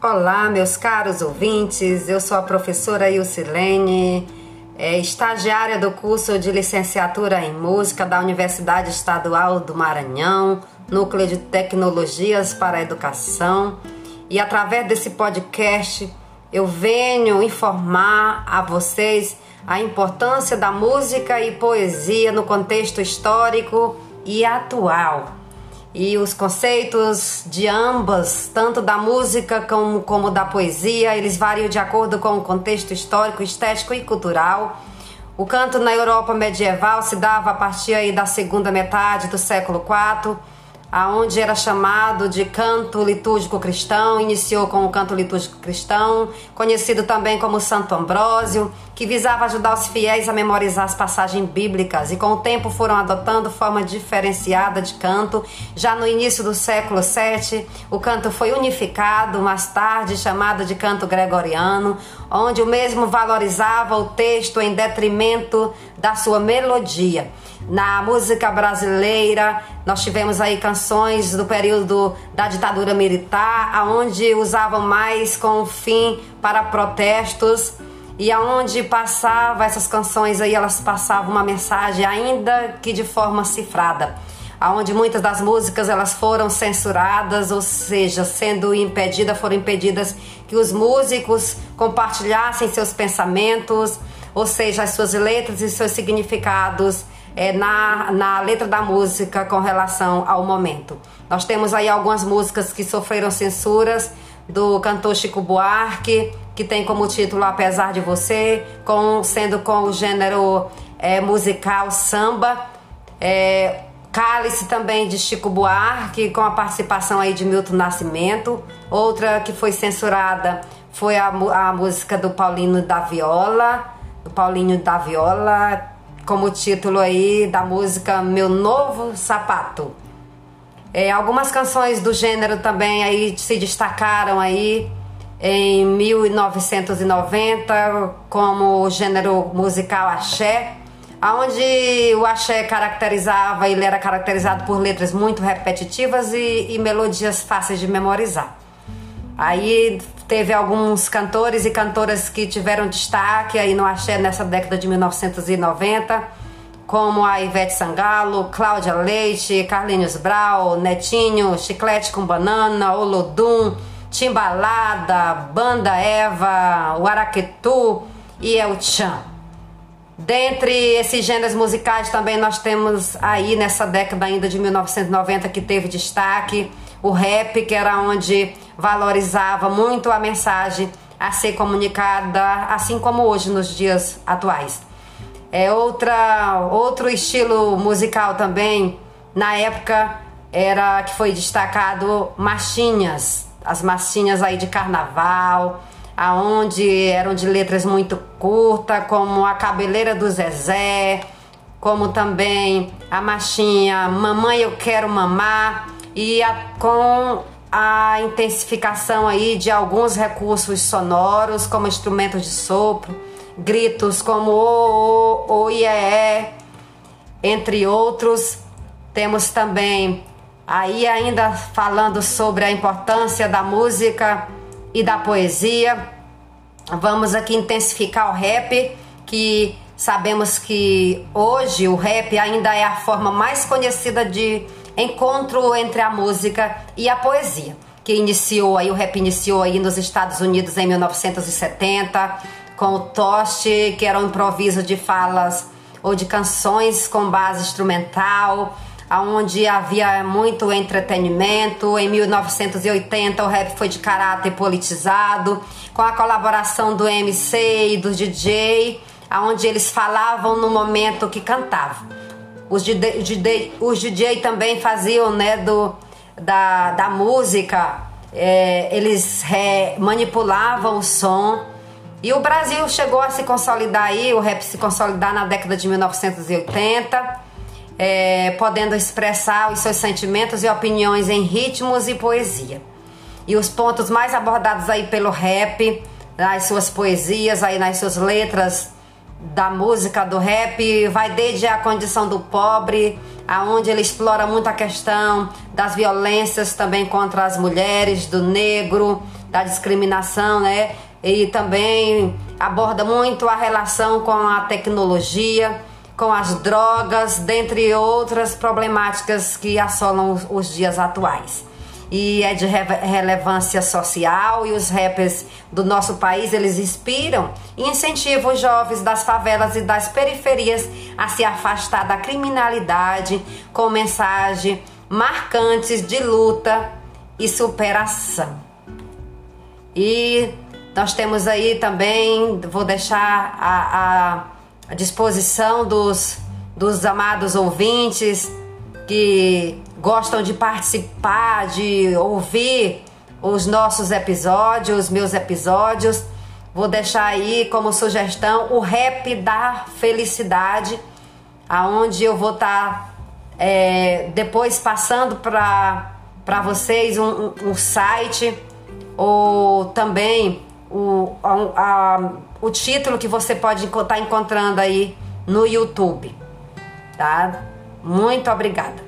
Olá, meus caros ouvintes, eu sou a professora Ilcilene, é, estagiária do curso de licenciatura em música da Universidade Estadual do Maranhão, Núcleo de Tecnologias para a Educação, e através desse podcast eu venho informar a vocês a importância da música e poesia no contexto histórico e atual e os conceitos de ambas, tanto da música como, como da poesia, eles variam de acordo com o contexto histórico, estético e cultural. O canto na Europa medieval se dava a partir da segunda metade do século IV aonde era chamado de canto litúrgico cristão, iniciou com o canto litúrgico cristão, conhecido também como Santo Ambrósio, que visava ajudar os fiéis a memorizar as passagens bíblicas e com o tempo foram adotando forma diferenciada de canto. Já no início do século VII, o canto foi unificado, mais tarde chamado de canto gregoriano, onde o mesmo valorizava o texto em detrimento da sua melodia. Na música brasileira, nós tivemos aí canções do período da ditadura militar, aonde usavam mais com fim para protestos. E aonde passava essas canções aí, elas passavam uma mensagem ainda que de forma cifrada. Aonde muitas das músicas elas foram censuradas, ou seja, sendo impedidas, foram impedidas que os músicos compartilhassem seus pensamentos, ou seja, as suas letras e seus significados é, na, na letra da música com relação ao momento. Nós temos aí algumas músicas que sofreram censuras do cantor Chico Buarque, que tem como título Apesar de Você, com, sendo com o gênero é, musical samba. É, Cálice também de Chico Buarque, com a participação aí de Milton Nascimento. Outra que foi censurada foi a, a música do Paulinho da Viola, do Paulinho da Viola, como título aí da música Meu Novo Sapato. É, algumas canções do gênero também aí se destacaram aí em 1990 como gênero musical axé, onde o axé caracterizava, ele era caracterizado por letras muito repetitivas e, e melodias fáceis de memorizar. Aí teve alguns cantores e cantoras que tiveram destaque aí no axé nessa década de 1990, como a Ivete Sangalo, Cláudia Leite, Carlinhos Brau, Netinho, Chiclete com Banana, Olodum, Timbalada, Banda Eva, o Araquetu e El Chan. Dentre esses gêneros musicais também nós temos aí nessa década ainda de 1990 que teve destaque o rap, que era onde valorizava muito a mensagem a ser comunicada, assim como hoje nos dias atuais. É outra outro estilo musical também na época era que foi destacado marchinhas, as marchinhas aí de carnaval, aonde eram de letras muito curtas, como a cabeleira do Zezé, como também a marchinha Mamãe eu quero mamar e a, com a intensificação aí de alguns recursos sonoros, como instrumentos de sopro, gritos como o, o, o, iê, entre outros. Temos também aí ainda falando sobre a importância da música e da poesia. Vamos aqui intensificar o rap, que sabemos que hoje o rap ainda é a forma mais conhecida de encontro entre a música e a poesia, que iniciou aí, o rap iniciou aí nos Estados Unidos em 1970, com o Toste, que era um improviso de falas ou de canções com base instrumental, onde havia muito entretenimento. Em 1980 o rap foi de caráter politizado, com a colaboração do MC e do DJ, onde eles falavam no momento que cantavam. Os DJ, os DJ também faziam, né, do, da, da música, é, eles é, manipulavam o som. E o Brasil chegou a se consolidar aí, o rap se consolidar na década de 1980, é, podendo expressar os seus sentimentos e opiniões em ritmos e poesia. E os pontos mais abordados aí pelo rap, nas suas poesias, aí nas suas letras, da música do rap vai desde a condição do pobre, aonde ele explora muito a questão das violências também contra as mulheres, do negro, da discriminação, né? E também aborda muito a relação com a tecnologia, com as drogas, dentre outras problemáticas que assolam os, os dias atuais e é de re relevância social e os rappers do nosso país eles inspiram e incentivam os jovens das favelas e das periferias a se afastar da criminalidade com mensagens marcantes de luta e superação. E nós temos aí também, vou deixar a disposição dos, dos amados ouvintes que gostam de participar, de ouvir os nossos episódios, meus episódios. Vou deixar aí como sugestão o rap da felicidade, aonde eu vou estar tá, é, depois passando para vocês um, um, site ou também o, a, a, o título que você pode estar tá encontrando aí no YouTube. Tá? Muito obrigada.